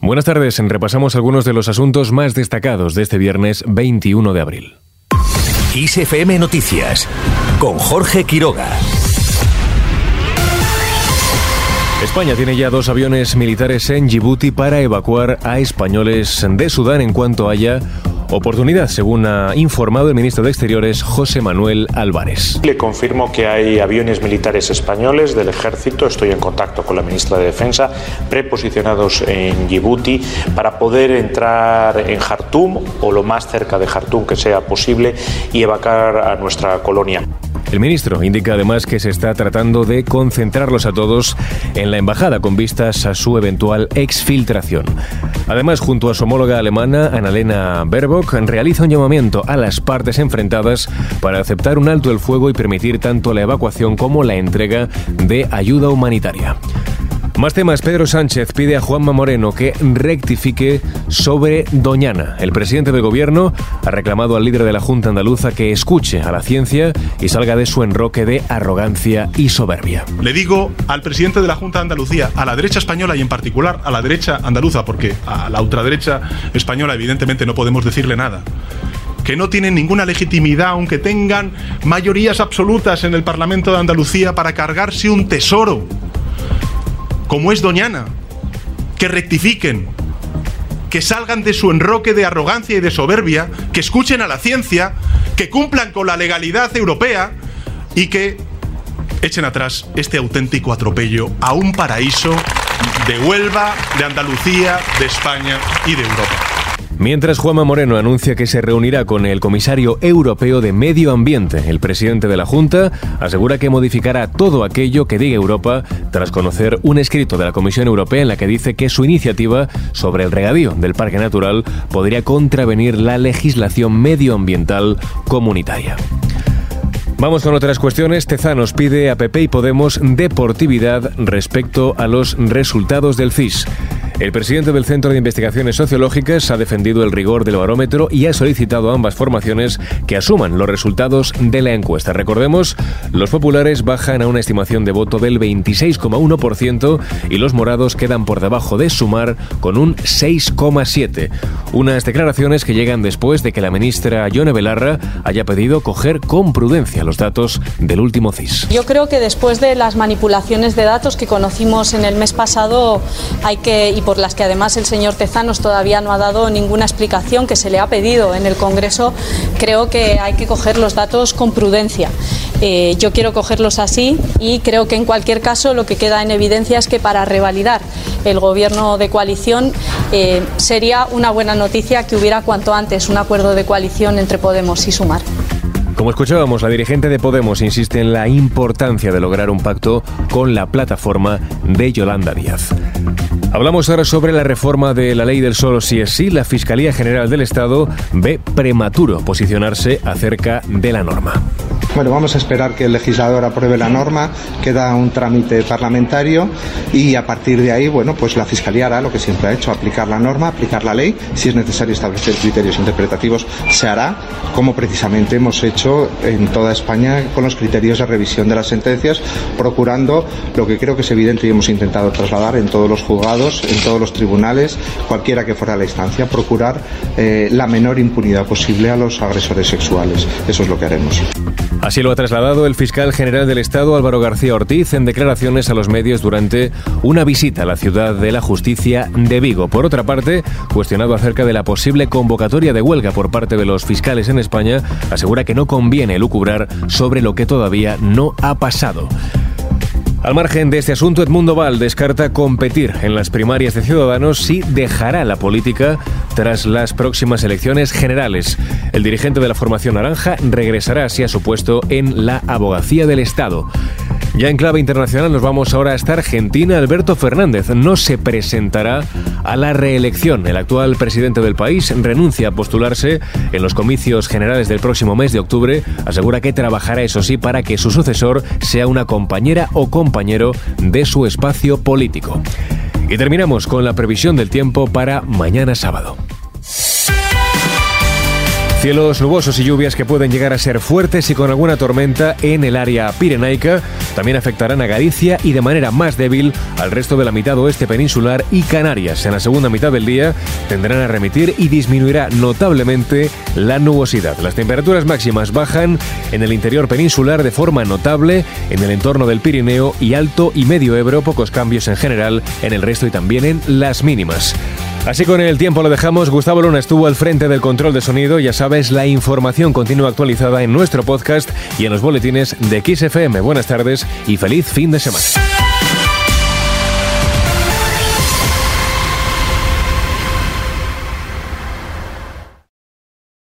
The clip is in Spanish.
Buenas tardes, repasamos algunos de los asuntos más destacados de este viernes 21 de abril. ISFM Noticias con Jorge Quiroga. España tiene ya dos aviones militares en Djibouti para evacuar a españoles de Sudán en cuanto haya oportunidad, según ha informado el ministro de Exteriores José Manuel Álvarez. Le confirmo que hay aviones militares españoles del ejército, estoy en contacto con la ministra de Defensa, preposicionados en Djibouti para poder entrar en Jartum o lo más cerca de Jartum que sea posible y evacuar a nuestra colonia. El ministro indica además que se está tratando de concentrarlos a todos en la embajada con vistas a su eventual exfiltración. Además, junto a su homóloga alemana, Annalena Baerbock, realiza un llamamiento a las partes enfrentadas para aceptar un alto el fuego y permitir tanto la evacuación como la entrega de ayuda humanitaria. Más temas. Pedro Sánchez pide a Juanma Moreno que rectifique sobre Doñana. El presidente del gobierno ha reclamado al líder de la Junta Andaluza que escuche a la ciencia y salga de su enroque de arrogancia y soberbia. Le digo al presidente de la Junta de Andalucía, a la derecha española y en particular a la derecha andaluza, porque a la ultraderecha española evidentemente no podemos decirle nada que no tienen ninguna legitimidad, aunque tengan mayorías absolutas en el Parlamento de Andalucía, para cargarse un tesoro como es Doñana, que rectifiquen, que salgan de su enroque de arrogancia y de soberbia, que escuchen a la ciencia, que cumplan con la legalidad europea y que echen atrás este auténtico atropello a un paraíso de Huelva, de Andalucía, de España y de Europa. Mientras Juanma Moreno anuncia que se reunirá con el comisario europeo de Medio Ambiente, el presidente de la Junta asegura que modificará todo aquello que diga Europa tras conocer un escrito de la Comisión Europea en la que dice que su iniciativa sobre el regadío del Parque Natural podría contravenir la legislación medioambiental comunitaria. Vamos con otras cuestiones. Tezanos pide a PP y Podemos deportividad respecto a los resultados del CIS. El presidente del Centro de Investigaciones Sociológicas ha defendido el rigor del barómetro y ha solicitado a ambas formaciones que asuman los resultados de la encuesta. Recordemos, los populares bajan a una estimación de voto del 26,1% y los morados quedan por debajo de sumar con un 6,7%. Unas declaraciones que llegan después de que la ministra Yone Belarra haya pedido coger con prudencia los datos del último CIS. Yo creo que después de las manipulaciones de datos que conocimos en el mes pasado hay que por las que además el señor Tezanos todavía no ha dado ninguna explicación que se le ha pedido en el Congreso, creo que hay que coger los datos con prudencia. Eh, yo quiero cogerlos así y creo que en cualquier caso lo que queda en evidencia es que para revalidar el gobierno de coalición eh, sería una buena noticia que hubiera cuanto antes un acuerdo de coalición entre Podemos y Sumar. Como escuchábamos, la dirigente de Podemos insiste en la importancia de lograr un pacto con la plataforma de Yolanda Díaz. Hablamos ahora sobre la reforma de la ley del solo si es sí. La Fiscalía General del Estado ve prematuro posicionarse acerca de la norma. Bueno, vamos a esperar que el legislador apruebe la norma, queda un trámite parlamentario y a partir de ahí, bueno, pues la Fiscalía hará lo que siempre ha hecho, aplicar la norma, aplicar la ley. Si es necesario establecer criterios interpretativos, se hará, como precisamente hemos hecho en toda España con los criterios de revisión de las sentencias, procurando lo que creo que es evidente y hemos intentado trasladar en todos los juzgados, en todos los tribunales, cualquiera que fuera la instancia, procurar eh, la menor impunidad posible a los agresores sexuales. Eso es lo que haremos. Así lo ha trasladado el fiscal general del Estado Álvaro García Ortiz en declaraciones a los medios durante una visita a la ciudad de la justicia de Vigo. Por otra parte, cuestionado acerca de la posible convocatoria de huelga por parte de los fiscales en España, asegura que no conviene lucubrar sobre lo que todavía no ha pasado. Al margen de este asunto, Edmundo Val descarta competir en las primarias de Ciudadanos si dejará la política tras las próximas elecciones generales. El dirigente de la formación naranja regresará así a su puesto en la abogacía del Estado. Ya en clave internacional nos vamos ahora hasta Argentina. Alberto Fernández no se presentará a la reelección. El actual presidente del país renuncia a postularse en los comicios generales del próximo mes de octubre. Asegura que trabajará, eso sí, para que su sucesor sea una compañera o compañero de su espacio político. Y terminamos con la previsión del tiempo para mañana sábado. Cielos nubosos y lluvias que pueden llegar a ser fuertes y con alguna tormenta en el área pirenaica. también afectarán a Galicia y de manera más débil al resto de la mitad oeste peninsular y Canarias. En la segunda mitad del día tendrán a remitir y disminuirá notablemente la nubosidad. Las temperaturas máximas bajan en el interior peninsular de forma notable, en el entorno del Pirineo y Alto y Medio Ebro, pocos cambios en general en el resto y también en las mínimas. Así con el tiempo lo dejamos. Gustavo Luna estuvo al frente del control de sonido. Ya sabes, la información continúa actualizada en nuestro podcast y en los boletines de XFM. Buenas tardes y feliz fin de semana.